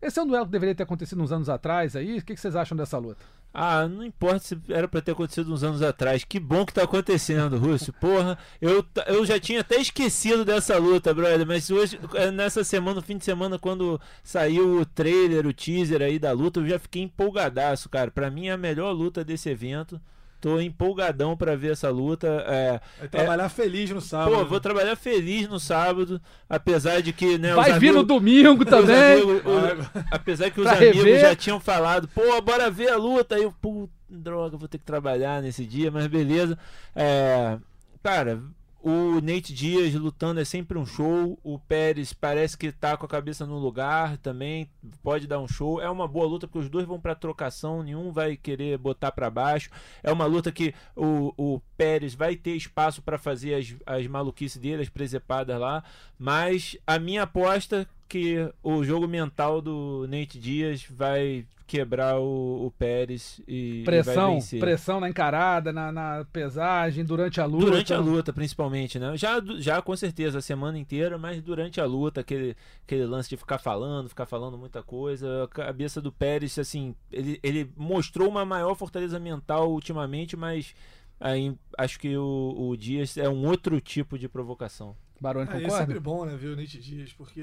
Esse é um duelo que deveria ter acontecido uns anos atrás aí. O que vocês acham dessa luta? Ah, não importa se era pra ter acontecido uns anos atrás. Que bom que tá acontecendo, Rússio. Porra, eu, eu já tinha até esquecido dessa luta, brother. Mas hoje, eh, nessa semana, no fim de semana, quando saiu o trailer, o teaser aí da luta, eu já fiquei empolgadaço, cara. Pra mim é a melhor luta desse evento. Tô empolgadão pra ver essa luta. É, Vai trabalhar feliz no sábado. pô, vou trabalhar feliz no sábado, apesar de que, né, Vai os vir no amigos- domingo os também. amigos- os- apesar que os amigos rever. já tinham falado, pô, bora ver a luta. Aí eu, pô, droga, vou ter que trabalhar nesse dia, mas beleza. É, cara, o Nate Dias lutando é sempre um show. O Pérez parece que tá com a cabeça no lugar também, pode dar um show. É uma boa luta porque os dois vão pra trocação, nenhum vai querer botar pra baixo. É uma luta que o, o Pérez vai ter espaço pra fazer as, as maluquices dele, as presepadas lá. Mas a minha aposta que o jogo mental do Nate Dias vai quebrar o, o Pérez e, e vai Pressão, vencer. pressão na encarada, na, na pesagem, durante a luta. Durante a luta, principalmente, né? Já, já com certeza, a semana inteira, mas durante a luta, aquele, aquele lance de ficar falando, ficar falando muita coisa. A cabeça do Pérez, assim, ele, ele mostrou uma maior fortaleza mental ultimamente, mas aí acho que o, o Dias é um outro tipo de provocação. Baroni É, e é concorda? sempre bom, né, ver o Nate Dias, porque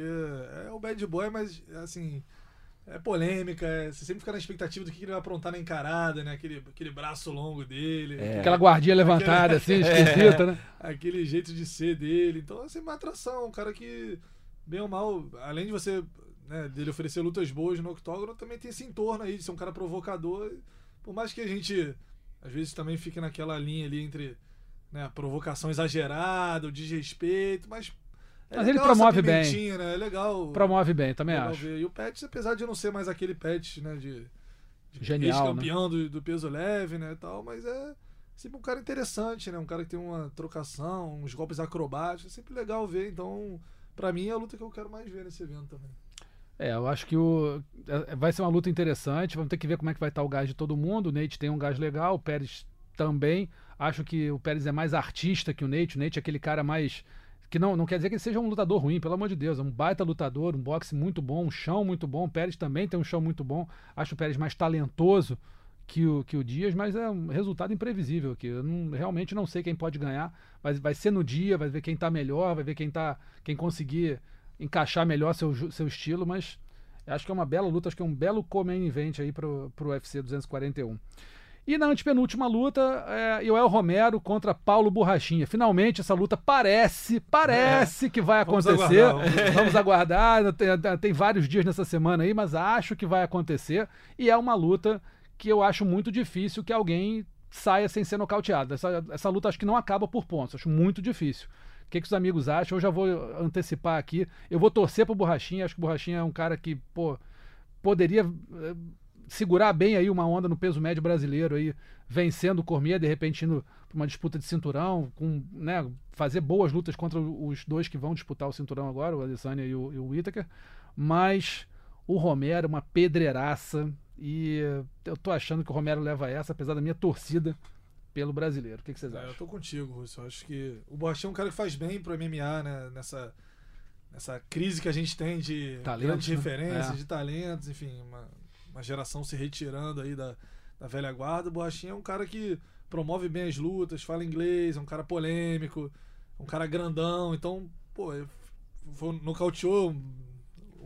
é o bad boy, mas, assim, é polêmica, é- você sempre fica na expectativa do que ele vai aprontar na encarada, né, aquele, aquele braço longo dele, É. Aquela guardinha levantada, assim, esquisita, né? aquele jeito de ser dele. Então é sempre uma atração, um cara que, bem ou mal, além de você, né, dele oferecer lutas boas no octógono, também tem esse entorno aí de ser um cara provocador. Por mais que a gente, às vezes, também fique naquela linha ali entre né, a provocação exagerada, o desrespeito, mas. É Mas ele promove bem. Né? É legal. Promove bem, também acho. ver. E o Pet, apesar de não ser mais aquele Pet, né, de, de Genial, né? ex-campeão do, do peso leve, né, tal, mas é sempre um cara interessante, né, um cara que tem uma trocação, uns golpes acrobáticos, é sempre legal ver, então, pra mim é a luta que eu quero mais ver nesse evento também. É, eu acho que o, é, vai ser uma luta interessante. Vamos ter que ver como é que vai estar o gás de todo mundo. O Nate tem um gás legal, o Pérez também. Acho que o Pérez é mais artista que o Nate. O Nate é aquele cara mais. Que não, não quer dizer que ele seja um lutador ruim, pelo amor de Deus. É um baita lutador, um boxe muito bom, um chão muito bom. O Pérez também tem um chão muito bom. Acho o Pérez mais talentoso que o, que o Dias, mas é um resultado imprevisível aqui. Eu não- realmente não sei quem pode ganhar, mas vai ser no dia, vai ver quem tá melhor, vai ver quem tá. quem conseguir encaixar melhor seu, seu estilo, mas acho que é uma bela luta, acho que é um belo main event aí pro, pro UFC 241. E na antepenúltima luta, é Yoel Romero contra Paulo Borrachinha. Finalmente essa luta parece, parece que vai Vamos acontecer. aguardar, Vamos aguardar. Tem, tem vários dias nessa semana aí, mas acho que vai acontecer. E é uma luta que eu acho muito difícil que alguém saia sem ser nocauteado. Essa, essa luta acho que não acaba por pontos. Acho muito difícil. O que, que os amigos acham? Eu já vou antecipar aqui. Eu vou torcer pro Borrachinha. Acho que o Borrachinha é um cara que, pô, poderia eh, segurar bem aí uma onda no peso médio brasileiro aí, vencendo o Cormier, de repente indo pra uma disputa de cinturão, com, né, fazer boas lutas contra os dois que vão disputar o cinturão agora, o Adesanya e o, e o Whittaker. Mas o Romero, é uma pedreiraça. E eu tô achando que o Romero leva essa, apesar da minha torcida pelo brasileiro. O que, que vocês É, eu acham? tô contigo, Russo. Eu acho que o Borrachinha é um cara que faz bem pro MMA, né? Nessa, nessa crise que a gente tem de Talentos, grandes né? referências, É. de talentos, enfim, uma, uma geração se retirando aí da, da velha guarda. O Borrachinha é um cara que promove bem as lutas, fala inglês, é um cara polêmico, um cara grandão. Então, pô, ele foi, nocauteou um,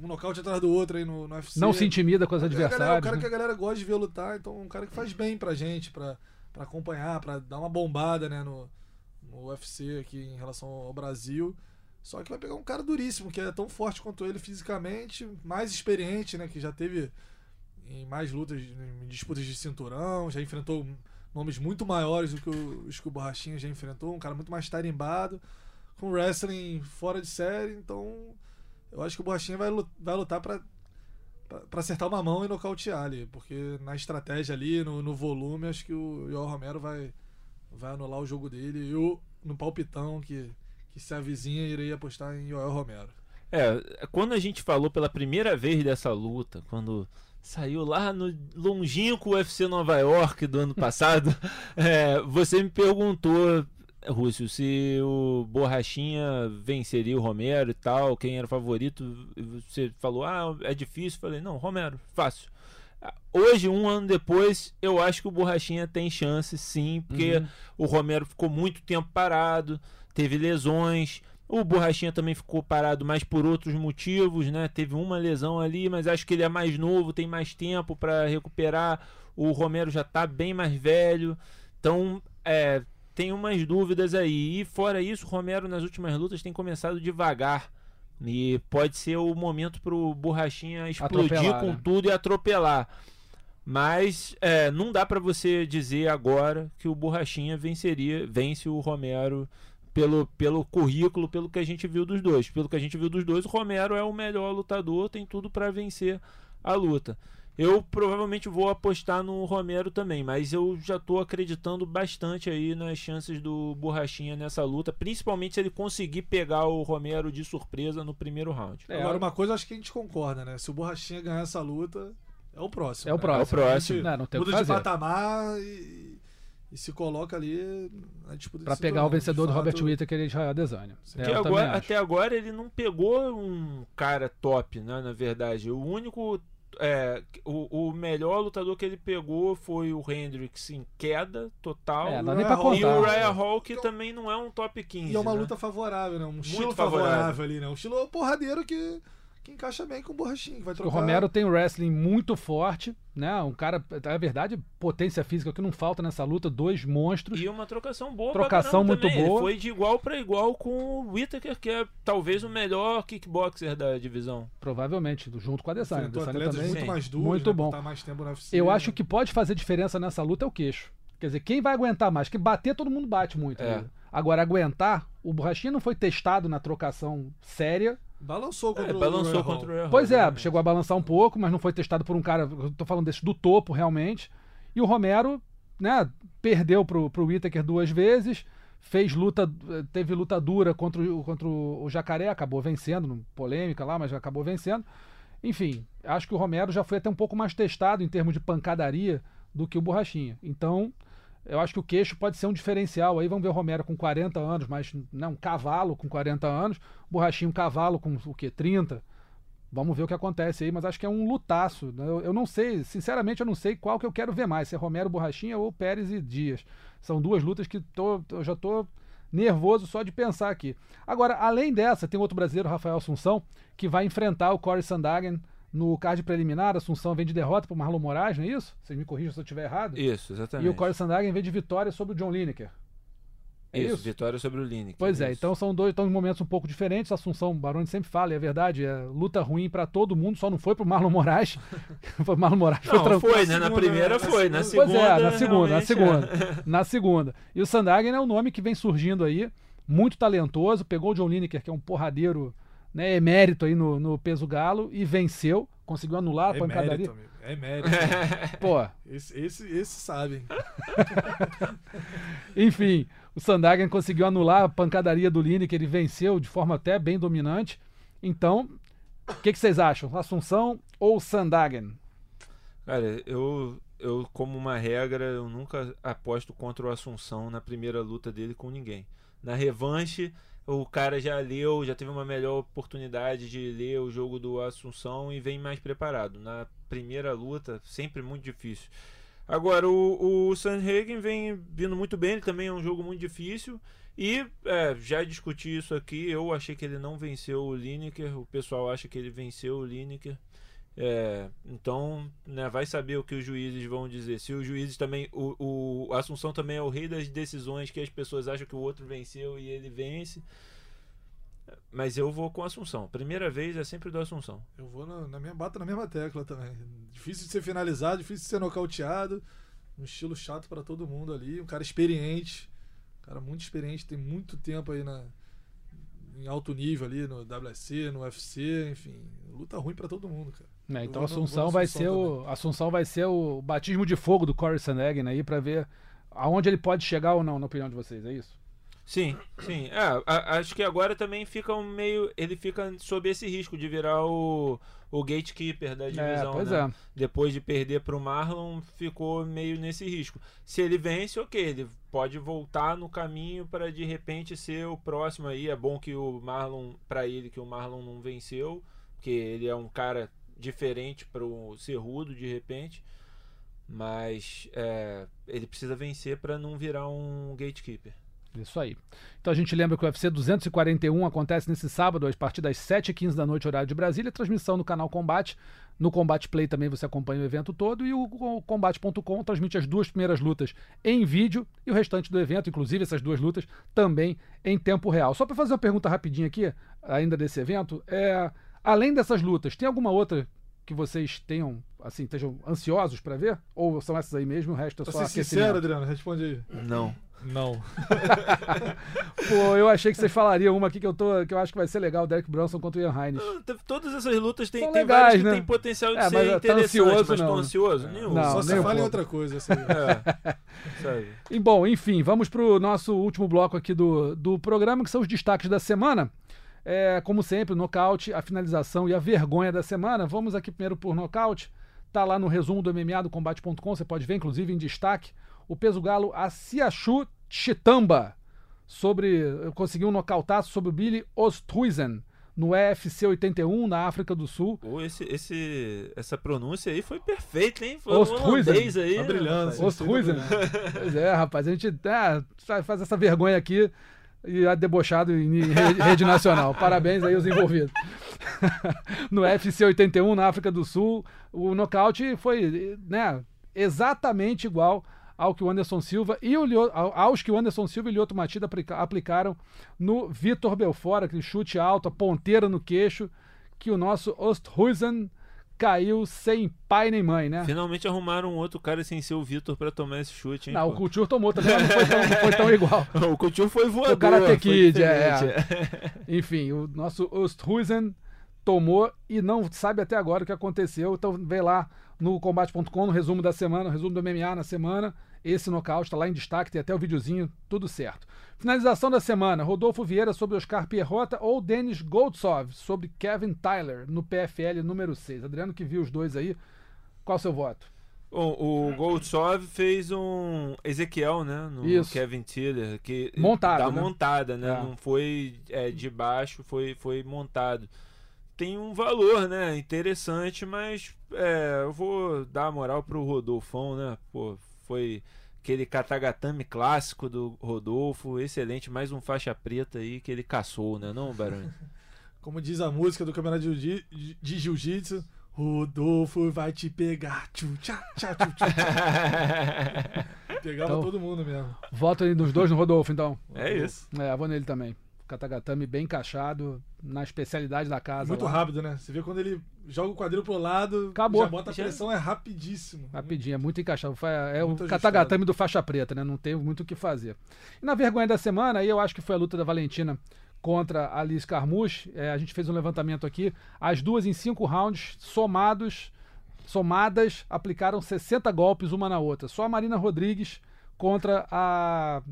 um nocaute atrás do outro aí no, no UFC. Não se intimida com os É galera- adversários. o cara né? que a galera gosta de ver lutar, então é um cara que faz bem pra gente, pra, pra acompanhar, pra dar uma bombada né, no, no UFC aqui em relação ao Brasil. Só que vai pegar um cara duríssimo, que é tão forte quanto ele fisicamente, mais experiente, né? Que já teve em mais lutas, em disputas de cinturão, já enfrentou nomes muito maiores do que os que o Borrachinha já enfrentou, um cara muito mais tarimbado, com wrestling fora de série, então eu acho que o Borrachinha vai, vai lutar pra- pra acertar uma mão e nocautear ali, porque na estratégia ali, no, no volume, acho que o Yoel Romero vai, vai anular o jogo dele. Eu, no palpitão que, que se avizinha, irei apostar em Yoel Romero. É, quando a gente falou pela primeira vez dessa luta, quando saiu lá no longínquo UFC Nova York do ano passado, é, você me perguntou, Rússio, se o Borrachinha venceria o Romero e tal, quem era o favorito. Você falou, ah, é difícil. Falei, não, Romero, fácil. Hoje, um ano depois, eu acho que o Borrachinha tem chance, sim, porque Uhum. o Romero ficou muito tempo parado, teve lesões. O Borrachinha também ficou parado, mas por outros motivos, né? Teve uma lesão ali, mas acho que ele é mais novo, tem mais tempo para recuperar. O Romero já tá bem mais velho. Então, é, tem umas dúvidas aí. E fora isso, o Romero nas últimas lutas tem começado devagar. E pode ser o momento pro Borrachinha explodir Atropelar, com né? tudo e atropelar. Mas é, não dá pra você dizer agora que o Borrachinha venceria, vence o Romero pelo, pelo currículo, pelo que a gente viu dos dois. Pelo que a gente viu dos dois, o Romero é o melhor lutador, tem tudo pra vencer a luta. Eu provavelmente vou apostar no Romero também, mas eu já tô acreditando bastante aí nas chances do Borrachinha nessa luta, principalmente se ele conseguir pegar o Romero de surpresa no primeiro round. É, Agora, uma coisa acho que a gente concorda, né? Se o Borrachinha ganhar essa luta, é o próximo. É o né? próximo. É o próximo. Não, não tem o que muda de patamar e, e se coloca ali na disputa de Pra pegar o vencedor do Robert Whittaker e Israel Adesanya. É, Que também agora- até agora ele não pegou um cara top, né? Na verdade, o único. é, o, o melhor lutador que ele pegou foi o Hendricks em queda total. É, não nem pra Hall- e o contar. Ryan Hall, que também não é um top 15. E é uma né? luta favorável, né? Um estilo favorável. favorável. ali, né? Um estilo porradeiro que, que encaixa bem com o Borrachinha, que vai O trocar... Romero tem um wrestling muito forte, né? Um cara, na verdade, potência física que não falta nessa luta, dois monstros. E uma trocação boa Trocação muito também. boa. Ele foi de igual pra igual com o Whittaker, que é talvez o melhor kickboxer da divisão. Provavelmente, junto com a Adesanya. Enfrentou Adesanya também. muito Sim. mais duros, Muito né? bom. Estar mais tempo no UFC, Eu né? acho que pode fazer diferença nessa luta é o queixo. Quer dizer, quem vai aguentar mais? Que bater, todo mundo bate muito. É. né? Agora, aguentar, o Borrachinha não foi testado na trocação séria. Balançou contra É, o balançou contra o Pois é, chegou a balançar um pouco, mas não foi testado por um cara, eu tô falando desse do topo realmente. E o Romero, né, perdeu pro, pro Whittaker duas vezes, fez luta, teve luta dura contra o, contra o Jacaré, acabou vencendo, polêmica lá, mas acabou vencendo. Enfim, acho que o Romero já foi até um pouco mais testado em termos de pancadaria do que o Borrachinha. Então, eu acho que o queixo pode ser um diferencial. Aí vamos ver o Romero com 40 anos, mas não, um cavalo com 40 anos, Borrachinha um cavalo com o quê? 30? Vamos ver o que acontece aí, mas acho que é um lutaço. né? Eu, eu não sei, sinceramente, eu não sei qual que eu quero ver mais, se é Romero Borrachinha ou Pérez e Dias. São duas lutas que tô, eu já tô nervoso só de pensar aqui. Agora, além dessa, tem outro brasileiro, Rafael Assunção, que vai enfrentar o Corey Sandagen no card preliminar. Assunção vem de derrota para o Marlon Moraes, não é isso? Vocês me corrijam se eu estiver errado. Isso, exatamente. E o Corey Sandagen vem de vitória sobre o John Lineker. É isso, isso? vitória sobre o Lineker. Pois é, isso. então são dois estão em momentos um pouco diferentes. Assunção Baroni sempre fala, e é verdade, é luta ruim pra todo mundo, só não foi pro Marlon Moraes. foi Marlon Moraes foi Não, tranquilo. foi, né? Na segunda, primeira na foi, na segunda-. Pois é, na segunda, na realmente, segunda. é. Na segunda. E o Sandagen é um nome que vem surgindo aí, muito talentoso, pegou o John Lineker, que é um porradeiro né, emérito aí no, no peso galo, e venceu, conseguiu anular a É pancadaria. mérito, amigo. É mérito. Pô, esse, esse, esse sabem. Enfim, o Sandagen conseguiu anular a pancadaria do Lineker, ele venceu de forma até bem dominante. Então, o que, que vocês acham? Assunção ou Sandagen? Cara, eu, eu, como uma regra, eu nunca aposto contra o Assunção na primeira luta dele com ninguém. Na revanche, o cara já leu, já teve uma melhor oportunidade de ler o jogo do Assunção e vem mais preparado. Na primeira luta, sempre muito difícil. Agora, o, o Sandhagen vem vindo muito bem, ele também é um jogo muito difícil. E é, já discuti isso aqui, eu achei que ele não venceu o Lineker, o pessoal acha que ele venceu o Lineker. É, então, né, vai saber o que os juízes vão dizer. Se os juízes também. O, o Assunção também é o rei das decisões que as pessoas acham que o outro venceu e ele vence. Mas eu vou com Assunção. Primeira vez é sempre do Assunção. Eu vou na, na minha bata na mesma tecla também. Difícil de ser finalizado, difícil de ser nocauteado. Um estilo chato pra todo mundo ali. Um cara experiente. Um cara muito experiente, tem muito tempo aí na, em alto nível ali, no WSC, no UFC, enfim. Luta ruim pra todo mundo, cara. Né, então vou Assunção vou vai Assunção ser o Assunção vai ser o batismo de fogo do Corey Sandagen aí para ver aonde ele pode chegar ou não, na opinião de vocês, é isso? Sim, sim. É, a- acho que agora também fica um meio. Ele fica sob esse risco de virar o, o gatekeeper da divisão. é, pois né? é. Depois de perder pro Marlon, ficou meio nesse risco. Se ele vence, ok, ele pode voltar no caminho para de repente ser o próximo aí. É bom que o Marlon, para ele, que o Marlon não venceu, porque ele é um cara diferente pro Cerrudo de repente. Mas é, ele precisa vencer para não virar um gatekeeper. Isso aí. Então a gente lembra que o UFC 241 acontece nesse sábado, a partir das 7h15 da noite, horário de Brasília. Transmissão no canal Combate. No Combate Play também você acompanha o evento todo. E o o Combate.com transmite as duas primeiras lutas em vídeo e o restante do evento, inclusive essas duas lutas, também em tempo real. Só para fazer uma pergunta rapidinha aqui, ainda desse evento, é, além dessas lutas, tem alguma outra que vocês tenham, assim, estejam ansiosos para ver? Ou são essas aí mesmo, o resto é só ser aquecimento? sincero, Adriano, responde aí. Não. Não. Pô, eu achei que vocês falariam uma aqui que eu, tô, que eu acho que vai ser legal, Derek Bronson contra o Ian Hines. Ah, Todas essas lutas tem, São tem várias que né? tem potencial de É, mas ser tá interessante, ansioso, mas tô não. ansioso? Nenhum. Não, Só nem se fala em outra coisa, assim. É. E bom, enfim, vamos pro nosso último bloco aqui do, do programa, que são os destaques da semana. É, como sempre, o nocaute, a finalização e a vergonha da semana. Vamos aqui primeiro por nocaute. Tá lá no resumo do MMA do combate.com, você pode ver, inclusive, em destaque, o peso galo Asiachu Chitamba sobre conseguiu um nocautaço sobre o Billy Osthuizen no UFC 81 na África do Sul. Pô, esse, esse, essa pronúncia aí foi perfeita, hein? Foi Osthuizen. um holandês aí. Tá brilhando. rapaz. Osthuizen. Pois é, rapaz, a gente é, faz essa vergonha aqui e é debochado em re- rede nacional. Parabéns aí aos envolvidos. no UFC 81 na África do Sul, o nocaute foi, né, exatamente igual ao que o Anderson Silva e o Lio- ao- aos que o Anderson Silva e o Lioto Matida aplica- aplicaram no Vitor Belfort, aquele chute alto, a ponteira no queixo, que o nosso Osthuizen caiu sem pai nem mãe, né? Finalmente arrumaram um outro cara sem ser o Vitor pra tomar esse chute, hein? Não, o pô? Couture tomou também, mas não foi tão, não foi tão igual. O Coutinho foi voador. Karate foi Kid, é, diferente. Enfim, o nosso Osthuizen tomou e não sabe até agora o que aconteceu. Então vê lá no combate.com, no resumo da semana, no resumo do MMA na semana. Esse nocaute está lá em destaque, tem até o videozinho, tudo certo. Finalização da semana: Rodolfo Vieira sobre Oscar Pierrota ou Denis Goldsov sobre Kevin Tyler no PFL número 6. Adriano que viu os dois aí, qual o seu voto? Bom, o Goldsov fez um Ezequiel, né? No Isso. Kevin Tiller. Que Montado, Tá né? montada, né? É. Não foi é, de baixo, foi, foi montado. Tem um valor, né? Interessante, mas é, eu vou dar a moral pro Rodolfão, né? Pô, foi aquele katagatame clássico do Rodolfo. Excelente, mais um faixa preta aí que ele caçou, né? Não, Barão? Como diz a música do Campeonato de Jiu- de Jiu-Jitsu, Rodolfo vai te pegar. Tchu, tchá, tchá, tchu, tchu, tchá. Pegava Então- todo mundo mesmo. Voto aí nos dois no Rodolfo, então. é isso. É, vou nele também. Katagatame bem encaixado, na especialidade da casa. Muito lá. rápido, né? Você vê quando ele joga o quadril pro lado, Acabou. já bota a pressão, é rapidíssimo. Rapidinho, é muito encaixado. É o Muito Katagatame do faixa preta, né? Não tem muito o que fazer. E na vergonha da semana, aí eu acho que foi a luta da Valentina contra a Liz Carmouche. É, a gente fez um levantamento aqui. As duas em cinco rounds, somados, somadas, aplicaram 60 golpes uma na outra. Só a Marina Rodrigues contra a.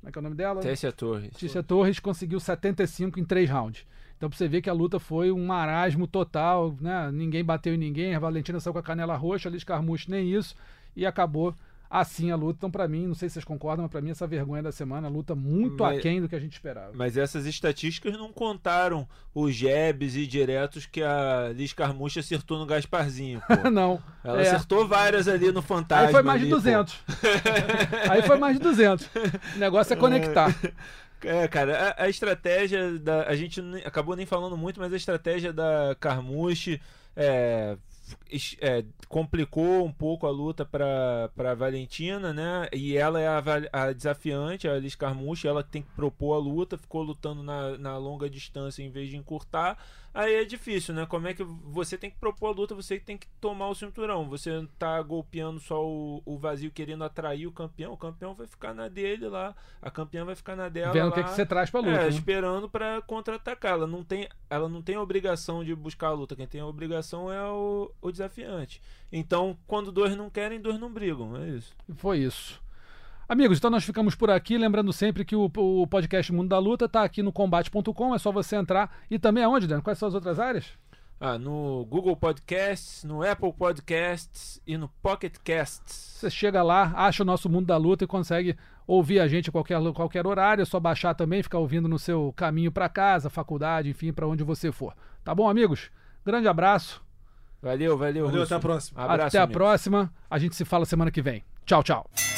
Como é que é o nome dela? Tessia Torres. Tícia Torres conseguiu 75 em três rounds. Então, pra você ver que a luta foi um marasmo total, né? Ninguém bateu em ninguém, a Valentina saiu com a canela roxa, a Liz Carmouche nem isso, e acabou assim a luta. Então, pra mim, não sei se vocês concordam, mas pra mim essa vergonha da semana, a luta muito Mas- aquém do que a gente esperava. Mas essas estatísticas não contaram os jabs e diretos que a Liz Carmucha acertou no Gasparzinho, não. Ela É. acertou várias ali no Fantasma. Aí foi mais de ali, pô. 200. Aí foi mais de 200. O negócio é conectar. É, cara, a, a estratégia da. A gente acabou nem falando muito, mas a estratégia da Carmuche é, é, complicou um pouco a luta para Valentina, né? E ela é a, a desafiante, a Liz Carmuche, ela tem que propor a luta, ficou lutando na, na longa distância em vez de encurtar. Aí é difícil, né? Como é que você tem que propor a luta, você tem que tomar o cinturão. Você tá golpeando só o, o vazio querendo atrair o campeão, o campeão vai ficar na dele lá, a campeã vai ficar na dela Vendo o que, que você traz pra luta. É, né? esperando pra contra-atacar. Ela não tem, ela não tem a obrigação de buscar a luta. Quem tem a obrigação é o, o desafiante. Então, quando dois não querem, dois não brigam. É isso. Foi isso. Amigos, então nós ficamos por aqui. Lembrando sempre que o, o podcast Mundo da Luta está aqui no combate.com. É só você entrar. E também aonde, Dan? Quais são as outras áreas? Ah, no Google Podcasts, no Apple Podcasts e no Pocket Casts. Você chega lá, acha o nosso Mundo da Luta e consegue ouvir a gente a qualquer, qualquer horário. É só baixar também, ficar ouvindo no seu caminho para casa, faculdade, enfim, para onde você for. Tá bom, amigos? Grande abraço. Valeu, valeu. Valeu, até a próxima. Abraço, Até a amigo. próxima. A gente se fala semana que vem. Tchau, tchau.